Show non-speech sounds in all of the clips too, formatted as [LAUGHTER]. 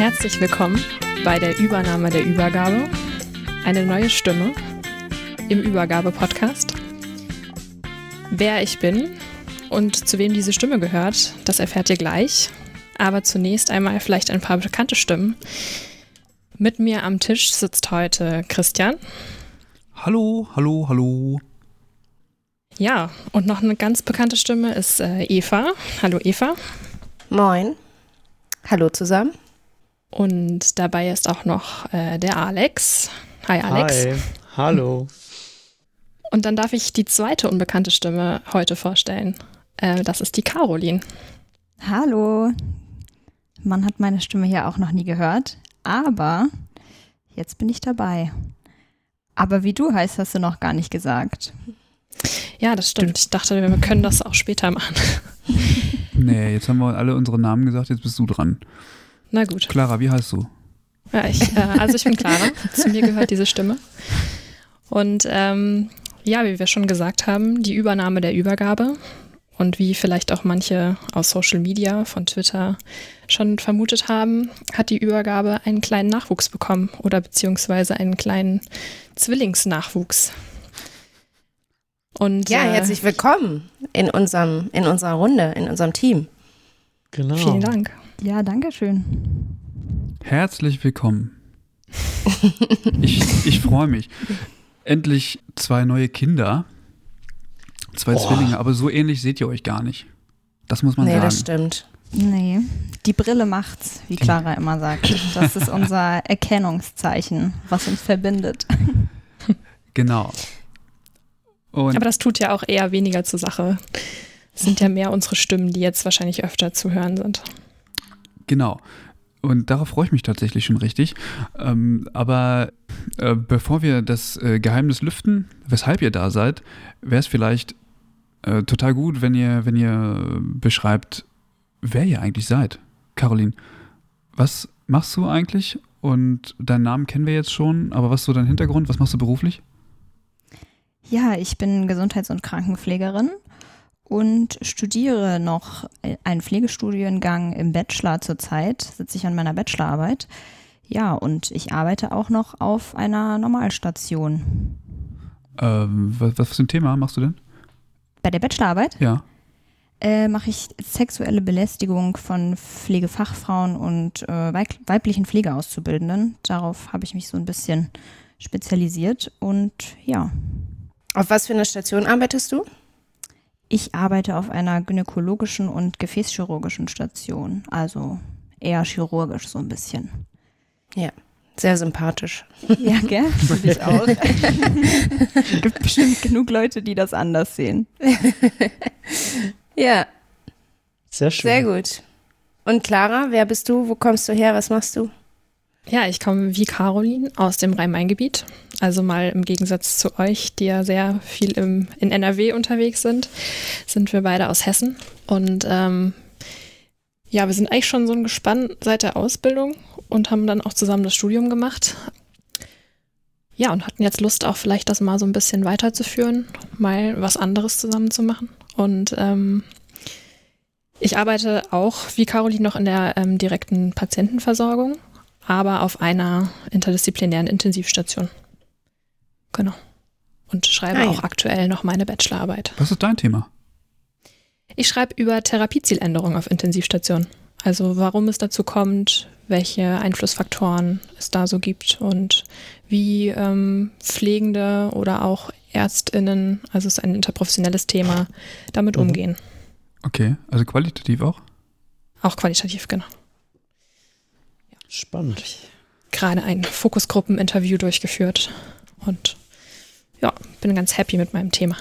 Herzlich willkommen bei der Übernahme der Übergabe. Eine neue Stimme im Übergabe-Podcast. Wer ich bin und zu wem diese Stimme gehört, das erfährt ihr gleich. Aber zunächst einmal vielleicht ein paar bekannte Stimmen. Mit mir am Tisch sitzt heute Christian. Hallo, hallo, hallo. Ja, und noch eine ganz bekannte Stimme ist äh, Eva. Hallo Eva. Moin. Hallo zusammen. Und dabei ist auch noch äh, der Alex. Hi Alex. Hi, hallo. Und dann darf ich die zweite unbekannte Stimme heute vorstellen. Äh, das ist die Caroline. Hallo. Man hat meine Stimme hier auch noch nie gehört, aber jetzt bin ich dabei. Aber wie du heißt, hast du noch gar nicht gesagt. Ja, das stimmt. Ich dachte, wir können das auch später machen. Nee, jetzt haben wir alle unsere Namen gesagt, jetzt bist du dran. Na gut. Clara, wie heißt du? Ja, ich, äh, also ich bin Clara. [LAUGHS] Zu mir gehört diese Stimme. Und ähm, ja, wie wir schon gesagt haben, die Übernahme der Übergabe und wie vielleicht auch manche aus Social Media von Twitter schon vermutet haben, hat die Übergabe einen kleinen Nachwuchs bekommen oder beziehungsweise einen kleinen Zwillingsnachwuchs. Und, Ja, äh, herzlich willkommen in unserem, in unserer Runde, in unserem Team. Genau. Vielen Dank. Ja, danke schön. Herzlich willkommen. Ich, ich freue mich. Endlich zwei neue Kinder. Zwei Oh. Zwillinge, aber so ähnlich seht ihr euch gar nicht. Das muss man nee, sagen. das stimmt. Nee, die Brille macht's, wie Clara immer sagt. Das ist unser Erkennungszeichen, was uns verbindet. Genau. Und Aber das tut ja auch eher weniger zur Sache. Es sind ja mehr unsere Stimmen, die jetzt wahrscheinlich öfter zu hören sind. Genau. Und darauf freue ich mich tatsächlich schon richtig. Ähm, aber äh, bevor wir das äh, Geheimnis lüften, weshalb ihr da seid, wäre es vielleicht äh, total gut, wenn ihr, wenn ihr beschreibt, wer ihr eigentlich seid. Caroline, was machst du eigentlich? Und deinen Namen kennen wir jetzt schon, aber was ist so dein Hintergrund? Was machst du beruflich? Ja, ich bin Gesundheits- und Krankenpflegerin und studiere noch einen Pflegestudiengang im Bachelor zurzeit. Sitze ich an meiner Bachelorarbeit. Ja, und ich arbeite auch noch auf einer Normalstation. Ähm, was, was für ein Thema machst du denn? Bei der Bachelorarbeit Ja. äh, mache ich sexuelle Belästigung von Pflegefachfrauen und äh, weib weiblichen Pflegeauszubildenden. Darauf habe ich mich so ein bisschen spezialisiert und ja, Auf was für einer Station arbeitest du? Ich arbeite auf einer gynäkologischen und gefäßchirurgischen Station, also eher chirurgisch so ein bisschen. Sehr sympathisch. Ja, gell? [LAUGHS] Finde ich auch. [LAUGHS] Gibt bestimmt genug Leute, die das anders sehen. Ja, Sehr schön. sehr gut. Und Clara, wer bist du? Wo kommst du her? Was machst du? Ja, ich komme wie Caroline aus dem Rhein-Main-Gebiet. Also mal im Gegensatz zu euch, die ja sehr viel im, in NRW unterwegs sind, sind wir beide aus Hessen. Und ähm, ja, wir sind eigentlich schon so ein Gespann seit der Ausbildung und haben dann auch zusammen das Studium gemacht. Ja, und hatten jetzt Lust, auch vielleicht das mal so ein bisschen weiterzuführen, mal was anderes zusammen zu machen. Und ähm, ich arbeite auch wie Caroline noch in der ähm, direkten Patientenversorgung aber auf einer interdisziplinären Intensivstation. Genau. Und schreibe Ah, ja. auch aktuell noch meine Bachelorarbeit. Was ist dein Thema? Ich schreibe über Therapiezieländerungen auf Intensivstationen. Also warum es dazu kommt, welche Einflussfaktoren es da so gibt und wie ähm, Pflegende oder auch Ärztinnen, also es ist ein interprofessionelles Thema, damit mhm. umgehen. Okay, also qualitativ auch? Auch qualitativ, genau. Spannend. Gerade ein Fokusgruppen-Interview durchgeführt und ja, bin ganz happy mit meinem Thema.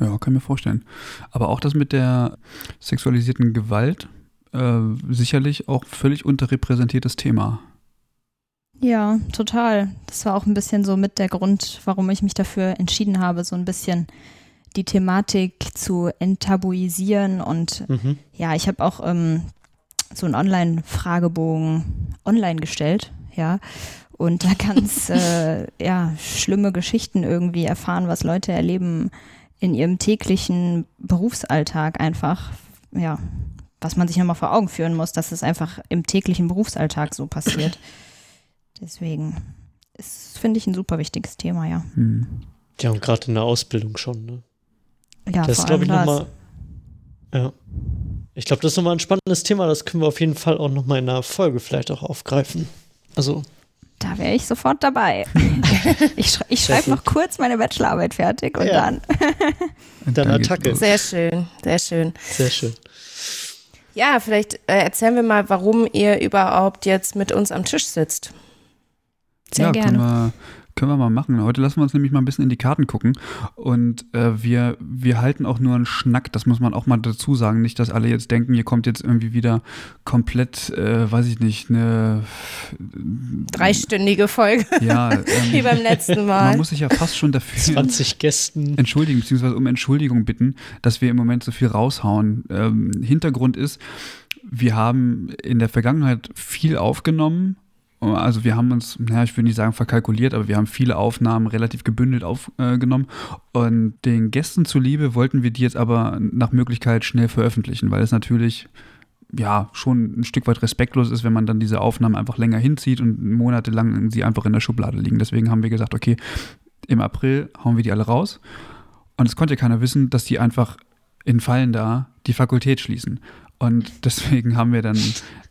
Ja, kann ich mir vorstellen. Aber auch das mit der sexualisierten Gewalt, äh, sicherlich auch völlig unterrepräsentiertes Thema. Ja, total. Das war auch ein bisschen so mit der Grund, warum ich mich dafür entschieden habe, so ein bisschen die Thematik zu enttabuisieren. Und mhm. ja, ich habe auch ähm, so einen Online-Fragebogen online gestellt, ja. Und da ganz [LAUGHS] äh, ja, schlimme Geschichten irgendwie erfahren, was Leute erleben in ihrem täglichen Berufsalltag einfach, ja, was man sich nochmal vor Augen führen muss, dass es einfach im täglichen Berufsalltag so passiert. Deswegen ist, finde ich, ein super wichtiges Thema, ja. Hm. Ja, und gerade in der Ausbildung schon, ne? Ja, das glaube ich nochmal. Ja. Ich glaube, das ist nochmal ein spannendes Thema, das können wir auf jeden Fall auch nochmal in einer Folge vielleicht auch aufgreifen. Also. Da wäre ich sofort dabei. [LAUGHS] ich, schrei ich schreibe noch kurz meine Bachelorarbeit fertig und ja. dann. und dann Attacke. Sehr schön, sehr schön. Sehr schön. Ja, vielleicht äh, erzählen wir mal, warum ihr überhaupt jetzt mit uns am Tisch sitzt. Sehr ja, gerne. Können wir, können wir mal machen. Heute lassen wir uns nämlich mal ein bisschen in die Karten gucken. Und äh, wir, wir halten auch nur einen Schnack, das muss man auch mal dazu sagen. Nicht, dass alle jetzt denken, hier kommt jetzt irgendwie wieder komplett, äh, weiß ich nicht, eine dreistündige Folge. Ja, [LAUGHS] ähm, wie beim letzten Mal. Man muss sich ja fast schon dafür 20 Gästen entschuldigen, beziehungsweise um Entschuldigung bitten, dass wir im Moment so viel raushauen. Ähm, Hintergrund ist, wir haben in der Vergangenheit viel aufgenommen also wir haben uns, naja, ich würde nicht sagen verkalkuliert, aber wir haben viele Aufnahmen relativ gebündelt aufgenommen. Äh, und den Gästen zuliebe wollten wir die jetzt aber nach Möglichkeit schnell veröffentlichen, weil es natürlich ja schon ein Stück weit respektlos ist, wenn man dann diese Aufnahmen einfach länger hinzieht und monatelang sie einfach in der Schublade liegen. Deswegen haben wir gesagt, okay, im April hauen wir die alle raus. Und es konnte ja keiner wissen, dass die einfach in Fallen da die Fakultät schließen. Und [LAUGHS] deswegen haben wir dann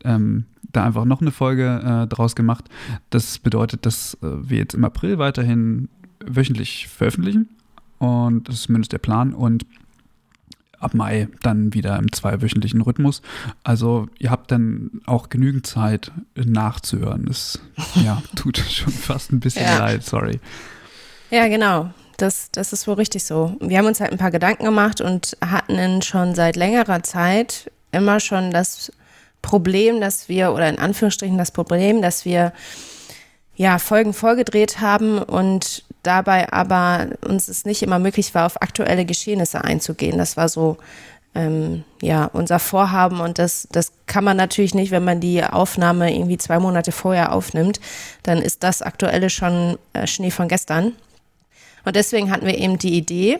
ähm, da einfach noch eine Folge äh, draus gemacht. Das bedeutet, dass äh, wir jetzt im April weiterhin wöchentlich veröffentlichen. Und das ist zumindest der Plan. Und ab Mai dann wieder im zweiwöchentlichen Rhythmus. Also ihr habt dann auch genügend Zeit nachzuhören. Das ja, [LAUGHS] tut schon fast ein bisschen ja. leid, sorry. Ja, genau. Das, das ist wohl richtig so. Wir haben uns halt ein paar Gedanken gemacht und hatten schon seit längerer Zeit immer schon das Problem, dass wir, oder in Anführungsstrichen das Problem, dass wir ja, Folgen vorgedreht haben und dabei aber uns es nicht immer möglich war, auf aktuelle Geschehnisse einzugehen. Das war so ähm, ja, unser Vorhaben und das, das kann man natürlich nicht, wenn man die Aufnahme irgendwie zwei Monate vorher aufnimmt, dann ist das Aktuelle schon äh, Schnee von gestern. Und deswegen hatten wir eben die Idee,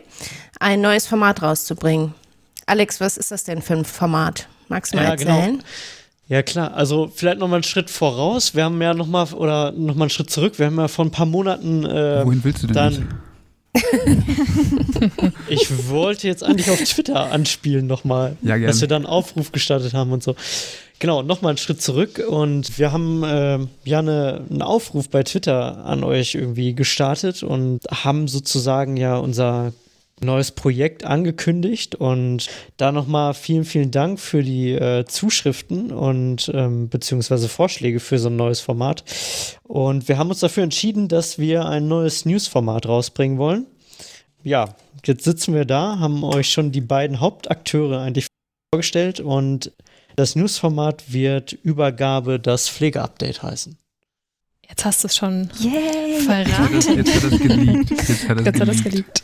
ein neues Format rauszubringen. Alex, was ist das denn für ein Format? Magst du mal ja, genau. erzählen? Genau. Ja, klar. Also vielleicht nochmal einen Schritt voraus. Wir haben ja nochmal, oder nochmal einen Schritt zurück. Wir haben ja vor ein paar Monaten. Äh, Wohin willst du denn dann, [LAUGHS] ich wollte jetzt eigentlich auf Twitter anspielen nochmal, ja, dass wir dann einen Aufruf gestartet haben und so. Genau, nochmal einen Schritt zurück und wir haben äh, ja eine, einen Aufruf bei Twitter an euch irgendwie gestartet und haben sozusagen ja unser neues Projekt angekündigt und da nochmal vielen, vielen Dank für die äh, Zuschriften und ähm, beziehungsweise Vorschläge für so ein neues Format. Und wir haben uns dafür entschieden, dass wir ein neues News-Format rausbringen wollen. Ja, jetzt sitzen wir da, haben euch schon die beiden Hauptakteure eigentlich vorgestellt und das News-Format wird Übergabe das Pflegeupdate heißen. Jetzt hast du es schon Yay. verraten. Jetzt, jetzt hat es geleakt. Jetzt hat es geleakt.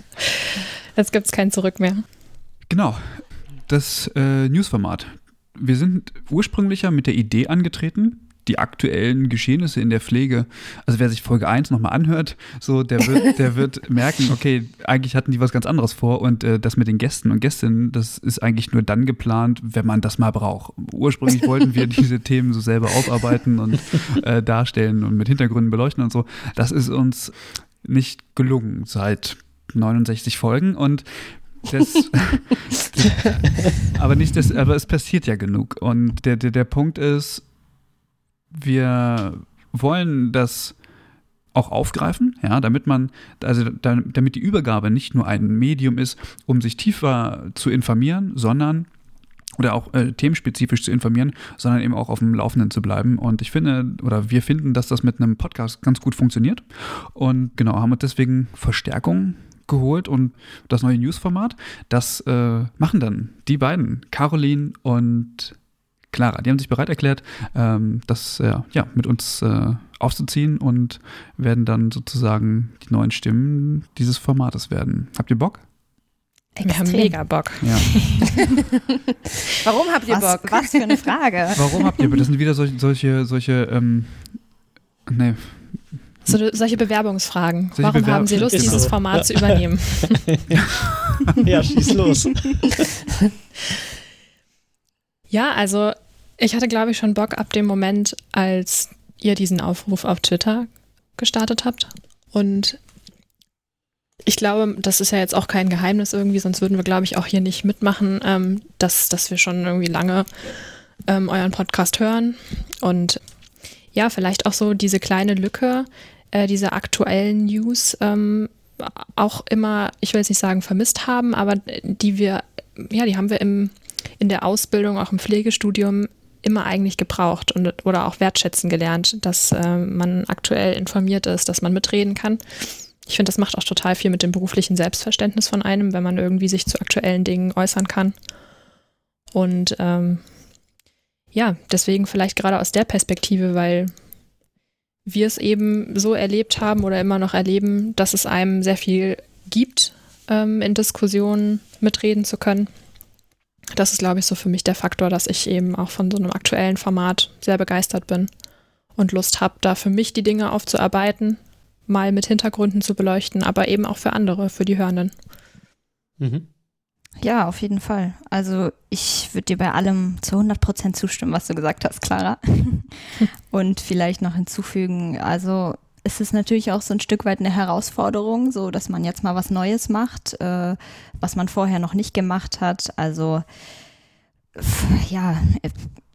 Jetzt gibt es kein Zurück mehr. Genau. Das äh, Newsformat. Wir sind ursprünglich ja mit der Idee angetreten, die aktuellen Geschehnisse in der Pflege, also wer sich Folge 1 nochmal anhört, so, der wird, [LAUGHS] der wird merken, okay, eigentlich hatten die was ganz anderes vor und äh, das mit den Gästen und Gästinnen, das ist eigentlich nur dann geplant, wenn man das mal braucht. Ursprünglich wollten wir [LAUGHS] diese Themen so selber aufarbeiten und äh, darstellen und mit Hintergründen beleuchten und so. Das ist uns nicht gelungen seit 69 Folgen und das, [LAUGHS] aber nicht das, aber es passiert ja genug. Und der, der, der Punkt ist, wir wollen das auch aufgreifen, ja, damit man, also damit die Übergabe nicht nur ein Medium ist, um sich tiefer zu informieren, sondern oder auch äh, themenspezifisch zu informieren, sondern eben auch auf dem Laufenden zu bleiben. Und ich finde, oder wir finden, dass das mit einem Podcast ganz gut funktioniert. Und genau, haben uns deswegen Verstärkung geholt und das neue Newsformat, das äh, machen dann die beiden, Caroline und Clara. Die haben sich bereit erklärt, ähm, das äh, ja, mit uns äh, aufzuziehen und werden dann sozusagen die neuen Stimmen dieses Formates werden. Habt ihr Bock? Wir haben mega Bock. Ja. [LAUGHS] Warum habt ihr was, Bock? Was für eine Frage. Warum habt ihr Bock? Das sind wieder solche, solche, solche ähm, nee. So, solche Bewerbungsfragen. Solche Warum Bewerb haben Sie Lust, dieses so. Format ja. zu übernehmen? ja. [LAUGHS] ja, schieß los. [LAUGHS] ja, also ich hatte, glaube ich, schon Bock ab dem Moment, als ihr diesen Aufruf auf Twitter gestartet habt. Und ich glaube, das ist ja jetzt auch kein Geheimnis irgendwie, sonst würden wir, glaube ich, auch hier nicht mitmachen, ähm, dass, dass wir schon irgendwie lange ähm, euren Podcast hören. Und ja, vielleicht auch so diese kleine Lücke, äh, diese aktuellen News ähm, auch immer, ich will jetzt nicht sagen vermisst haben, aber die wir, ja, die haben wir im, in der Ausbildung, auch im Pflegestudium immer eigentlich gebraucht und oder auch wertschätzen gelernt, dass äh, man aktuell informiert ist, dass man mitreden kann. Ich finde, das macht auch total viel mit dem beruflichen Selbstverständnis von einem, wenn man irgendwie sich zu aktuellen Dingen äußern kann. Und ähm, ja, deswegen vielleicht gerade aus der Perspektive, weil wir es eben so erlebt haben oder immer noch erleben, dass es einem sehr viel gibt, ähm, in Diskussionen mitreden zu können. Das ist, glaube ich, so für mich der Faktor, dass ich eben auch von so einem aktuellen Format sehr begeistert bin und Lust habe, da für mich die Dinge aufzuarbeiten, mal mit Hintergründen zu beleuchten, aber eben auch für andere, für die Hörenden. Mhm. Ja, auf jeden Fall. Also ich würde dir bei allem zu 100 Prozent zustimmen, was du gesagt hast, Clara. [LAUGHS] Und vielleicht noch hinzufügen, also es ist natürlich auch so ein Stück weit eine Herausforderung, so dass man jetzt mal was Neues macht, äh, was man vorher noch nicht gemacht hat. Also ja,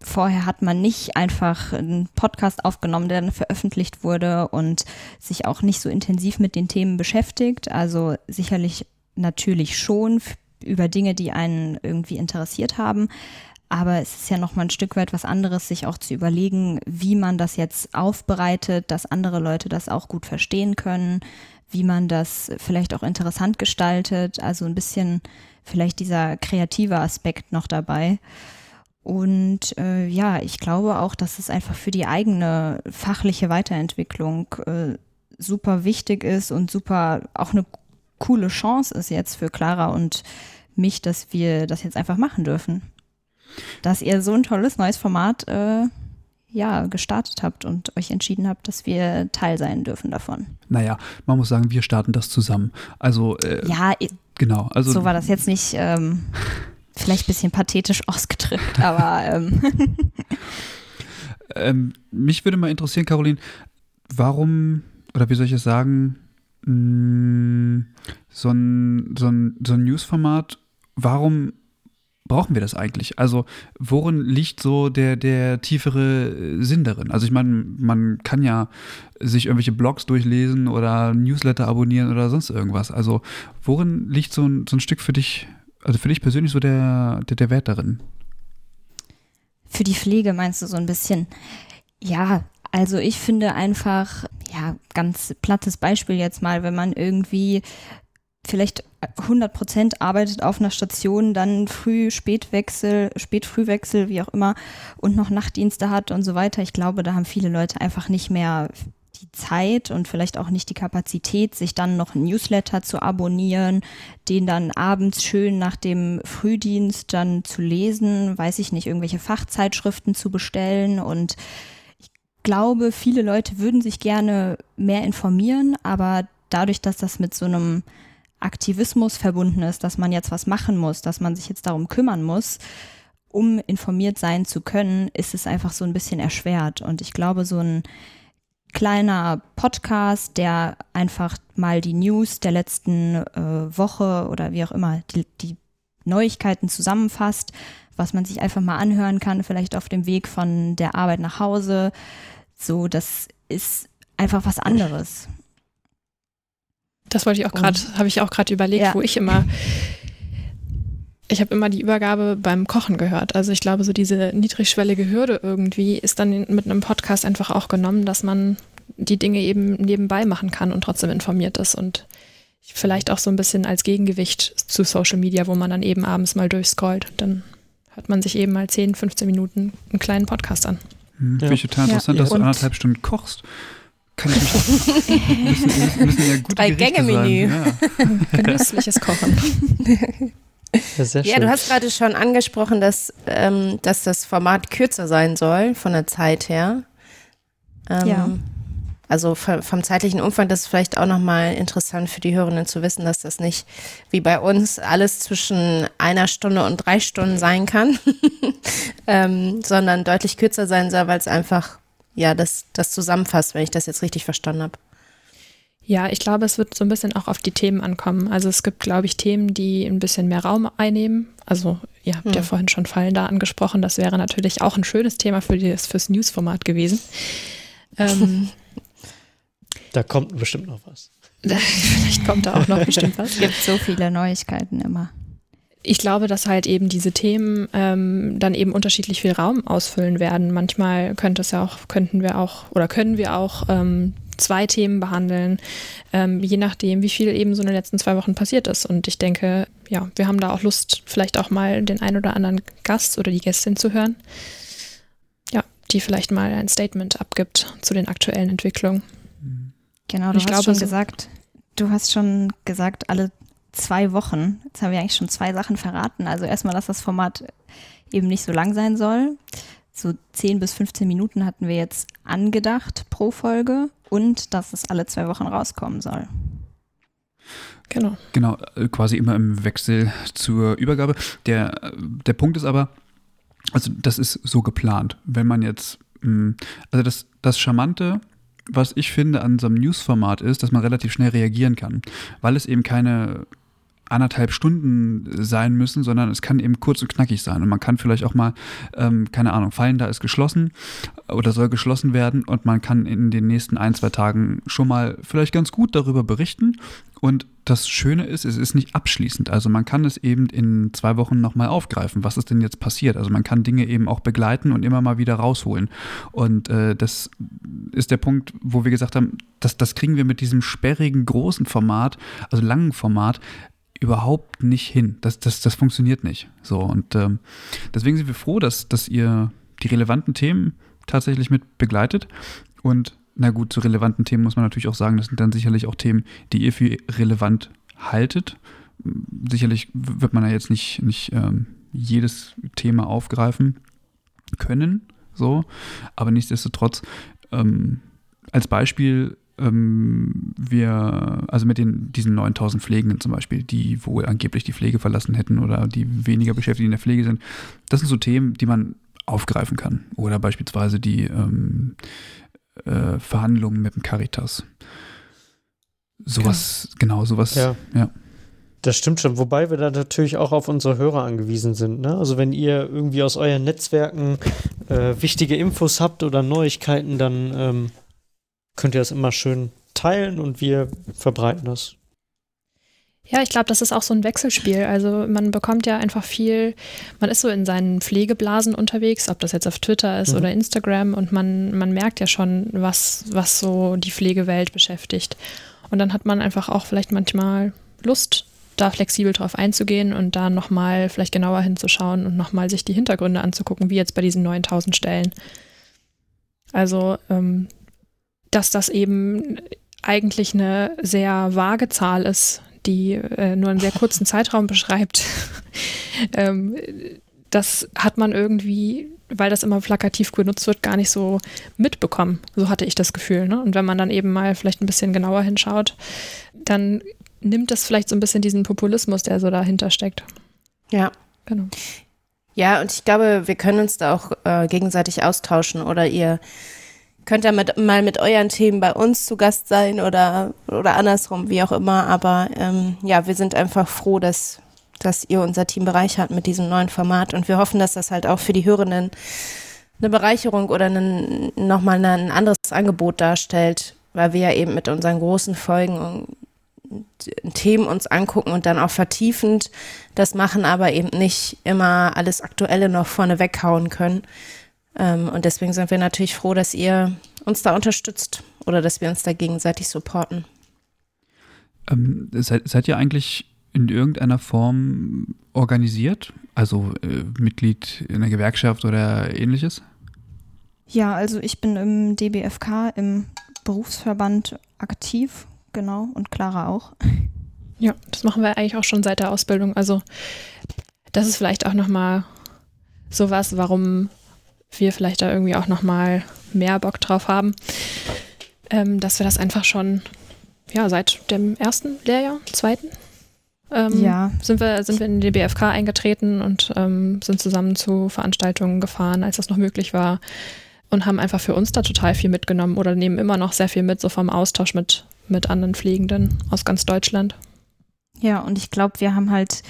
vorher hat man nicht einfach einen Podcast aufgenommen, der dann veröffentlicht wurde und sich auch nicht so intensiv mit den Themen beschäftigt. Also sicherlich natürlich schon über Dinge, die einen irgendwie interessiert haben. Aber es ist ja noch mal ein Stück weit was anderes, sich auch zu überlegen, wie man das jetzt aufbereitet, dass andere Leute das auch gut verstehen können, wie man das vielleicht auch interessant gestaltet. Also ein bisschen vielleicht dieser kreative Aspekt noch dabei. Und äh, ja, ich glaube auch, dass es einfach für die eigene fachliche Weiterentwicklung äh, super wichtig ist und super auch eine coole Chance ist jetzt für Clara und mich, dass wir das jetzt einfach machen dürfen. Dass ihr so ein tolles neues Format äh, ja, gestartet habt und euch entschieden habt, dass wir Teil sein dürfen davon. Naja, man muss sagen, wir starten das zusammen. Also äh, ja, genau. Also so war das jetzt nicht. Ähm, Vielleicht ein bisschen pathetisch ausgedrückt, aber. Ähm. [LAUGHS] ähm, mich würde mal interessieren, Caroline, warum, oder wie soll ich es sagen, mh, mm, so ein, so ein, so ein Newsformat, warum brauchen wir das eigentlich? Also, worin liegt so der, der tiefere Sinn darin? Also, ich meine, man kann ja sich irgendwelche Blogs durchlesen oder Newsletter abonnieren oder sonst irgendwas. Also, worin liegt so ein, so ein Stück für dich also für dich persönlich so der, der, der Wert darin? Für die Pflege meinst du so ein bisschen? Ja, also ich finde einfach, ja, ganz plattes Beispiel jetzt mal, wenn man irgendwie vielleicht 100 Prozent arbeitet auf einer Station, dann Früh, Spätwechsel, Spät-Frühwechsel, wie auch immer, und noch Nachtdienste hat und so weiter. Ich glaube, da haben viele Leute einfach nicht mehr die Zeit und vielleicht auch nicht die Kapazität, sich dann noch ein Newsletter zu abonnieren, den dann abends schön nach dem Frühdienst dann zu lesen, weiß ich nicht, irgendwelche Fachzeitschriften zu bestellen und ich glaube, viele Leute würden sich gerne mehr informieren, aber dadurch, dass das mit so einem Aktivismus verbunden ist, dass man jetzt was machen muss, dass man sich jetzt darum kümmern muss, um informiert sein zu können, ist es einfach so ein bisschen erschwert. Und ich glaube, so ein kleiner Podcast, der einfach mal die News der letzten äh, Woche oder wie auch immer, die, die Neuigkeiten zusammenfasst, was man sich einfach mal anhören kann, vielleicht auf dem Weg von der Arbeit nach Hause. So, das ist einfach was anderes. Das wollte ich auch gerade, habe ich auch gerade überlegt, ja. wo ich immer ich habe immer die Übergabe beim Kochen gehört. Also ich glaube, so diese niedrigschwellige Hürde irgendwie ist dann mit einem Podcast einfach auch genommen, dass man die Dinge eben nebenbei machen kann und trotzdem informiert ist und vielleicht auch so ein bisschen als Gegengewicht zu Social Media, wo man dann eben abends mal durchscrollt. Dann hört man sich eben mal 10, 15 Minuten einen kleinen Podcast an. Hm, Finde ich total interessant, ja. dass du anderthalb Stunden kochst. Kann ich mich müssen, müssen ja gute Drei Gänge-Menü. Ja. [LAUGHS] Genüssliches Kochen. Ja, ja, du hast gerade schon angesprochen, dass, ähm, dass das Format kürzer sein soll von der Zeit her. Ähm, ja. Also vom, zeitlichen Umfang, das ist vielleicht auch nochmal interessant für die Hörenden zu wissen, dass das nicht wie bei uns alles zwischen einer Stunde und drei Stunden sein kann, [LAUGHS] ähm, sondern deutlich kürzer sein soll, weil es einfach ja das, das zusammenfasst, wenn ich das jetzt richtig verstanden habe. Ja, ich glaube, es wird so ein bisschen auch auf die Themen ankommen. Also es gibt, glaube ich, Themen, die ein bisschen mehr Raum einnehmen. Also ihr habt hm. ja vorhin schon Fallen da angesprochen. Das wäre natürlich auch ein schönes Thema für das, fürs Newsformat gewesen. [LAUGHS] Ähm, da kommt bestimmt noch was. [LAUGHS] Vielleicht kommt da auch noch bestimmt was. Es gibt so viele Neuigkeiten immer. Ich glaube, dass halt eben diese Themen ähm, dann eben unterschiedlich viel Raum ausfüllen werden. Manchmal könnte es ja auch, könnten wir auch oder können wir auch ähm, zwei Themen behandeln, ähm, je nachdem, wie viel eben so in den letzten zwei Wochen passiert ist. Und ich denke, ja, wir haben da auch Lust, vielleicht auch mal den einen oder anderen Gast oder die Gästin zu hören. Ja, die vielleicht mal ein Statement abgibt zu den aktuellen Entwicklungen. Genau, du ich hast glaube, schon gesagt, du hast schon gesagt, alle zwei Wochen. Jetzt haben wir eigentlich schon zwei Sachen verraten. Also erstmal, dass das Format eben nicht so lang sein soll. So 10 bis 15 Minuten hatten wir jetzt angedacht pro Folge und dass es alle zwei Wochen rauskommen soll. Genau. Genau, äh, quasi immer im Wechsel zur Übergabe. Der, der Punkt ist aber, also das ist so geplant. Wenn man jetzt, hm, also das, das Charmante, was ich finde an so einem Newsformat ist, dass man relativ schnell reagieren kann, weil es eben keine anderthalb Stunden sein müssen, sondern es kann eben kurz und knackig sein. Und man kann vielleicht auch mal, ähm, keine Ahnung, Fallen da ist geschlossen oder soll geschlossen werden und man kann in den nächsten ein, zwei Tagen schon mal vielleicht ganz gut darüber berichten. Und das Schöne ist, es ist nicht abschließend. Also man kann es eben in zwei Wochen nochmal aufgreifen. Was ist denn jetzt passiert? Also man kann Dinge eben auch begleiten und immer mal wieder rausholen. Und äh, das ist der Punkt, wo wir gesagt haben, das, das kriegen wir mit diesem sperrigen, großen Format, also langen Format, überhaupt nicht hin. Das, das, das funktioniert nicht. So, und ähm, deswegen sind wir froh, dass, dass ihr die relevanten Themen tatsächlich mit begleitet. Und na gut, zu relevanten Themen muss man natürlich auch sagen, das sind dann sicherlich auch Themen, die ihr für relevant haltet. Sicherlich wird man ja jetzt nicht, nicht ähm, jedes Thema aufgreifen können, so, aber nichtsdestotrotz, ähm, als Beispiel ähm, wir, also mit den, diesen 9000 Pflegenden zum Beispiel, die wohl angeblich die Pflege verlassen hätten oder die weniger beschäftigt in der Pflege sind, das sind so Themen, die man aufgreifen kann. Oder beispielsweise die ähm, äh, Verhandlungen mit dem Caritas. Sowas, ja. genau, sowas, ja. ja. Das stimmt schon, wobei wir da natürlich auch auf unsere Hörer angewiesen sind. Ne? Also wenn ihr irgendwie aus euren Netzwerken äh, wichtige Infos habt oder Neuigkeiten, dann ähm, könnt ihr das immer schön teilen und wir verbreiten das. Ja, ich glaube, das ist auch so ein Wechselspiel. Also man bekommt ja einfach viel, man ist so in seinen Pflegeblasen unterwegs, ob das jetzt auf Twitter ist mhm. oder Instagram und man, man merkt ja schon, was, was so die Pflegewelt beschäftigt. Und dann hat man einfach auch vielleicht manchmal Lust, da flexibel drauf einzugehen und da nochmal vielleicht genauer hinzuschauen und nochmal sich die Hintergründe anzugucken, wie jetzt bei diesen 9000 Stellen. Also ähm, dass das eben eigentlich eine sehr vage Zahl ist, die äh, nur einen sehr kurzen [LAUGHS] Zeitraum beschreibt. [LAUGHS] ähm, das hat man irgendwie, weil das immer plakativ genutzt wird, gar nicht so mitbekommen. So hatte ich das Gefühl. Ne? Und wenn man dann eben mal vielleicht ein bisschen genauer hinschaut, dann nimmt das vielleicht so ein bisschen diesen Populismus, der so dahinter steckt. Ja. Genau. Ja, und ich glaube, wir können uns da auch äh, gegenseitig austauschen oder ihr könnt ihr mit, mal mit euren Themen bei uns zu Gast sein oder, oder andersrum, wie auch immer. Aber ähm, ja, wir sind einfach froh, dass, dass ihr unser Team bereichert mit diesem neuen Format. Und wir hoffen, dass das halt auch für die Hörenden eine Bereicherung oder einen, nochmal ein anderes Angebot darstellt, weil wir ja eben mit unseren großen Folgen Themen uns angucken und dann auch vertiefend das machen, aber eben nicht immer alles Aktuelle noch vorne weghauen können. Ähm, und deswegen sind wir natürlich froh, dass ihr uns da unterstützt oder dass wir uns da gegenseitig supporten. Ähm, seid, seid ihr eigentlich in irgendeiner Form organisiert? Also äh, Mitglied in einer Gewerkschaft oder ähnliches? Ja, also ich bin im DBFK, im Berufsverband aktiv, genau, und Clara auch. [LAUGHS] Ja, das machen wir eigentlich auch schon seit der Ausbildung. Also das ist vielleicht auch nochmal sowas, warum wir vielleicht da irgendwie auch nochmal mehr Bock drauf haben, ähm, dass wir das einfach schon ja, seit dem ersten Lehrjahr, zweiten, ähm, ja. sind, wir, sind wir in die BFK eingetreten und ähm, sind zusammen zu Veranstaltungen gefahren, als das noch möglich war und haben einfach für uns da total viel mitgenommen oder nehmen immer noch sehr viel mit, so vom Austausch mit, mit anderen Pflegenden aus ganz Deutschland. Ja, und ich glaube, wir haben halt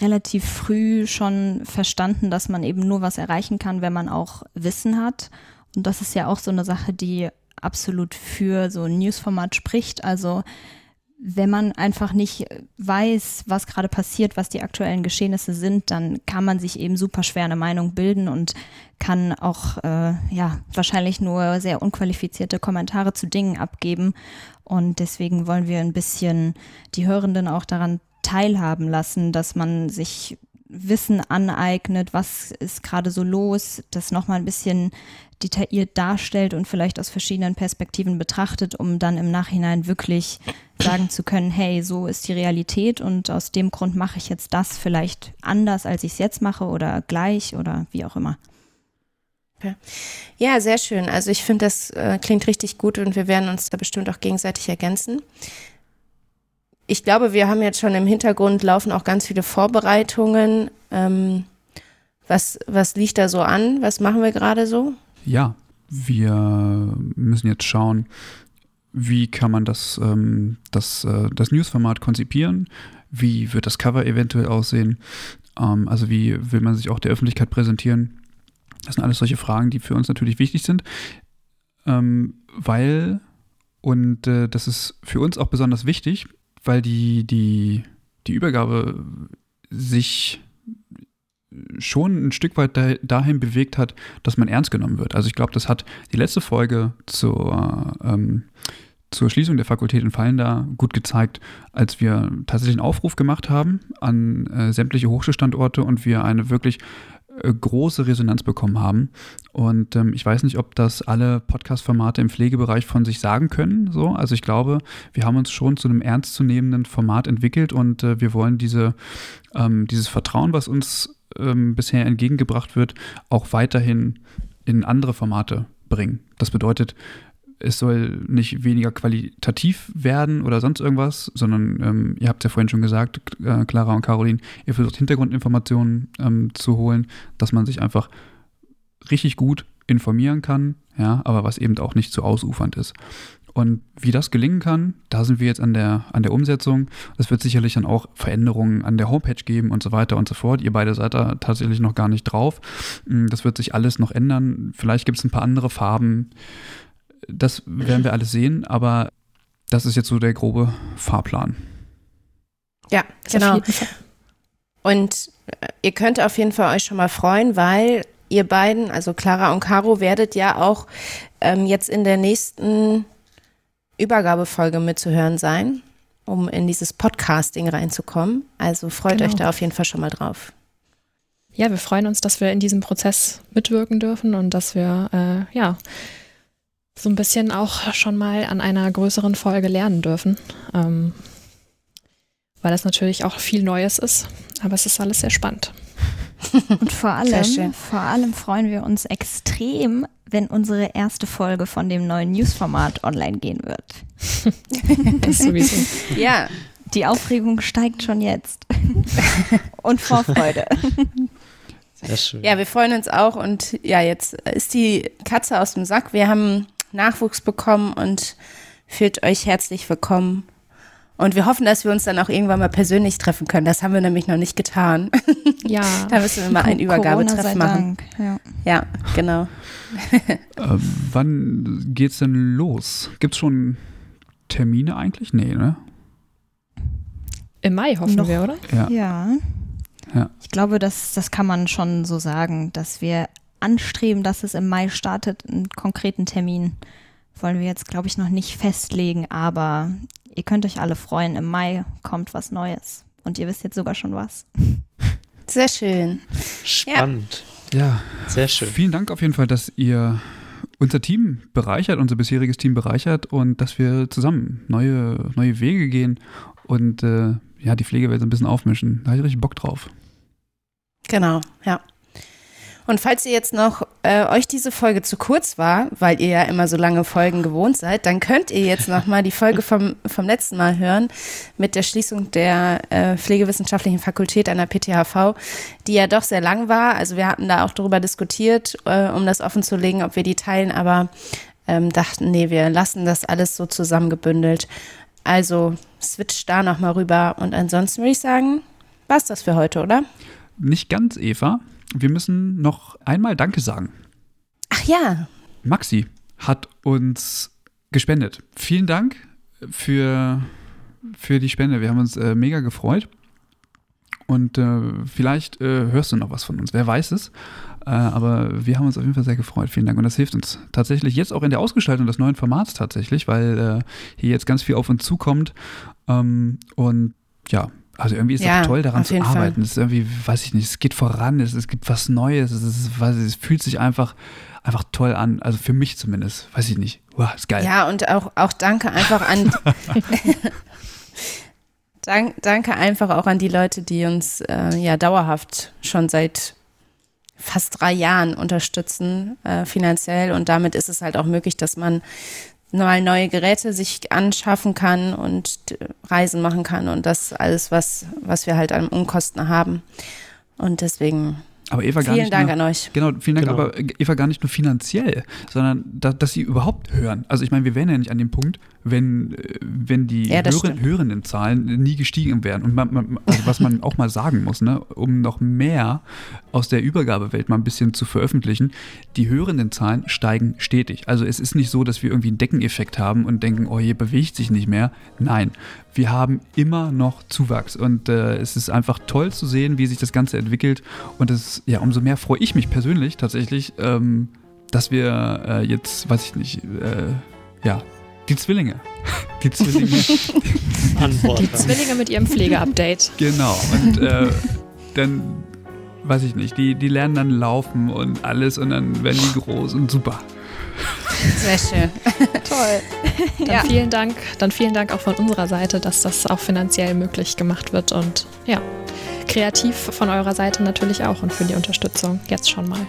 relativ früh schon verstanden, dass man eben nur was erreichen kann, wenn man auch Wissen hat. Und das ist ja auch so eine Sache, die absolut für so ein Newsformat spricht. Also wenn man einfach nicht weiß, was gerade passiert, was die aktuellen Geschehnisse sind, dann kann man sich eben super schwer eine Meinung bilden und kann auch äh, ja wahrscheinlich nur sehr unqualifizierte Kommentare zu Dingen abgeben. Und deswegen wollen wir ein bisschen die Hörenden auch daran teilhaben lassen, dass man sich Wissen aneignet, was ist gerade so los, das nochmal ein bisschen detailliert darstellt und vielleicht aus verschiedenen Perspektiven betrachtet, um dann im Nachhinein wirklich sagen zu können, hey, so ist die Realität und aus dem Grund mache ich jetzt das vielleicht anders, als ich es jetzt mache oder gleich oder wie auch immer. Ja, sehr schön. Also ich finde, das äh, klingt richtig gut und wir werden uns da bestimmt auch gegenseitig ergänzen ich glaube, wir haben jetzt schon im Hintergrund laufen auch ganz viele Vorbereitungen. Ähm, was, was liegt da so an? Was machen wir gerade so? Ja, wir müssen jetzt schauen, wie kann man das, ähm, das, äh, das Newsformat konzipieren? Wie wird das Cover eventuell aussehen? Ähm, also wie will man sich auch der Öffentlichkeit präsentieren? Das sind alles solche Fragen, die für uns natürlich wichtig sind, ähm, weil, und äh, das ist für uns auch besonders wichtig, weil die, die, die Übergabe sich schon ein Stück weit dahin bewegt hat, dass man ernst genommen wird. Also ich glaube, das hat die letzte Folge zur, ähm, zur Schließung der Fakultät in Fallenda gut gezeigt, als wir tatsächlich einen Aufruf gemacht haben an äh, sämtliche Hochschulstandorte und wir eine wirklich große Resonanz bekommen haben. Und ähm, ich weiß nicht, ob das alle Podcast-Formate im Pflegebereich von sich sagen können. So. Also ich glaube, wir haben uns schon zu einem ernstzunehmenden Format entwickelt und äh, wir wollen diese, ähm, dieses Vertrauen, was uns ähm, bisher entgegengebracht wird, auch weiterhin in andere Formate bringen. Das bedeutet, es soll nicht weniger qualitativ werden oder sonst irgendwas, sondern ähm, ihr habt es ja vorhin schon gesagt, äh, Clara und Caroline, ihr versucht Hintergrundinformationen ähm, zu holen, dass man sich einfach richtig gut informieren kann, ja, aber was eben auch nicht zu ausufernd ist. Und wie das gelingen kann, da sind wir jetzt an der, an der Umsetzung. Es wird sicherlich dann auch Veränderungen an der Homepage geben und so weiter und so fort. Ihr beide seid da tatsächlich noch gar nicht drauf. Hm, das wird sich alles noch ändern. Vielleicht gibt es ein paar andere Farben das werden wir alles sehen, aber das ist jetzt so der grobe Fahrplan. Ja, genau. Und äh, ihr könnt auf jeden Fall euch schon mal freuen, weil ihr beiden, also Clara und Caro, werdet ja auch ähm, jetzt in der nächsten Übergabefolge mitzuhören sein, um in dieses Podcasting reinzukommen. Also freut genau. euch da auf jeden Fall schon mal drauf. Ja, wir freuen uns, dass wir in diesem Prozess mitwirken dürfen und dass wir äh, ja so ein bisschen auch schon mal an einer größeren Folge lernen dürfen. Ähm, weil das natürlich auch viel Neues ist, aber es ist alles sehr spannend. [LAUGHS] Und vor allem, vor allem freuen wir uns extrem, wenn unsere erste Folge von dem neuen Newsformat online gehen wird. [LAUGHS] das sowieso. Ja. Die Aufregung steigt schon jetzt. [LAUGHS] Und Vorfreude. Sehr schön. Ja, wir freuen uns auch und ja, jetzt ist die Katze aus dem Sack. Wir haben Nachwuchs bekommen und fühlt euch herzlich willkommen. Und wir hoffen, dass wir uns dann auch irgendwann mal persönlich treffen können. Das haben wir nämlich noch nicht getan. [LAUGHS] Ja. da müssen wir mal ein Übergabetreffen machen. Ja. ja, genau. [LAUGHS] äh, wann geht's denn los? Gibt's schon Termine eigentlich? Nee, ne? Im Mai hoffen noch, wir, oder? Ja. ja. ja. Ich glaube, das, das kann man schon so sagen, dass wir anstreben, dass es im Mai startet. Einen konkreten Termin wollen wir jetzt, glaube ich, noch nicht festlegen, aber ihr könnt euch alle freuen. Im Mai kommt was Neues. Und ihr wisst jetzt sogar schon was. Sehr schön. Spannend. Ja. ja. Sehr schön. Vielen Dank auf jeden Fall, dass ihr unser Team bereichert, unser bisheriges Team bereichert und dass wir zusammen neue, neue Wege gehen und äh, ja, die Pflegewelt so ein bisschen aufmischen. Da habe ich richtig Bock drauf. Genau, ja. Und falls ihr jetzt noch äh, euch diese Folge zu kurz war, weil ihr ja immer so lange Folgen gewohnt seid, dann könnt ihr jetzt noch mal die Folge vom, vom letzten Mal hören mit der Schließung der äh, Pflegewissenschaftlichen Fakultät an der PTHV, die ja doch sehr lang war. Also wir hatten da auch darüber diskutiert, äh, um das offen zu legen, ob wir die teilen, aber ähm, dachten, nee, wir lassen das alles so zusammengebündelt. Also switch da noch mal rüber und ansonsten würde ich sagen, war's das für heute, oder? Nicht ganz, Eva wir müssen noch einmal Danke sagen. Ach ja. Maxi hat uns gespendet. Vielen Dank für, für die Spende. Wir haben uns äh, mega gefreut. Und äh, vielleicht äh, hörst du noch was von uns. Wer weiß es. Äh, aber wir haben uns auf jeden Fall sehr gefreut. Vielen Dank. Und das hilft uns tatsächlich jetzt auch in der Ausgestaltung des neuen Formats tatsächlich, weil äh, hier jetzt ganz viel auf uns zukommt. Ähm, und ja, also irgendwie ist es ja, toll, daran zu arbeiten. Es ist irgendwie, weiß ich nicht, es geht voran, es, es gibt was Neues, es, ist, es fühlt sich einfach, einfach toll an. Also für mich zumindest, weiß ich nicht. Wow, ist geil. Ja, und auch, auch danke einfach an. [LAUGHS] Dank, danke einfach auch an die Leute, die uns äh, ja dauerhaft schon seit fast drei Jahren unterstützen äh, finanziell und damit ist es halt auch möglich, dass man mal neue Geräte sich anschaffen kann und Reisen machen kann und das alles, was, was wir halt an Unkosten haben. Und deswegen aber Eva vielen nicht Dank nur, an euch. Genau, vielen Dank, genau. aber Eva gar nicht nur finanziell, sondern da, dass sie überhaupt hören. Also ich meine, wir wären ja nicht an dem Punkt, wenn, äh, wenn die ja, hören, hörenden Zahlen nie gestiegen wären. Und man, man, also was man auch mal sagen muss, ne, um noch mehr aus der Übergabewelt mal ein bisschen zu veröffentlichen, die hörenden Zahlen steigen stetig. Also es ist nicht so, dass wir irgendwie einen Deckeneffekt haben und denken, oh, hier bewegt sich nicht mehr. Nein, wir haben immer noch Zuwachs und äh, es ist einfach toll zu sehen, wie sich das Ganze entwickelt. Und es, ja, umso mehr freue ich mich persönlich tatsächlich, ähm, dass wir äh, jetzt, weiß ich nicht, äh, ja, die Zwillinge. [LAUGHS] Die Zwillinge. [LAUGHS] die Zwillinge mit ihrem Pflegeupdate. Genau. Und äh, dann, weiß ich nicht, die, die lernen dann laufen und alles und dann werden die groß und super. Sehr schön. [LAUGHS] Toll. Dann ja. vielen Dank. Dann vielen Dank auch von unserer Seite, dass das auch finanziell möglich gemacht wird und ja, kreativ von eurer Seite natürlich auch und für die Unterstützung jetzt schon mal.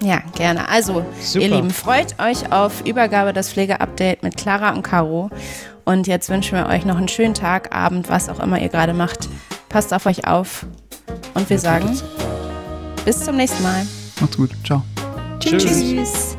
Ja, gerne. Also, Super. ihr Lieben, freut euch auf Übergabe des Pflegeupdate mit Clara und Caro. Und jetzt wünschen wir euch noch einen schönen Tag, Abend, was auch immer ihr gerade macht. Passt auf euch auf. Und wir sagen bis zum nächsten Mal. Macht's gut. Ciao. Tschüss. Tschüss.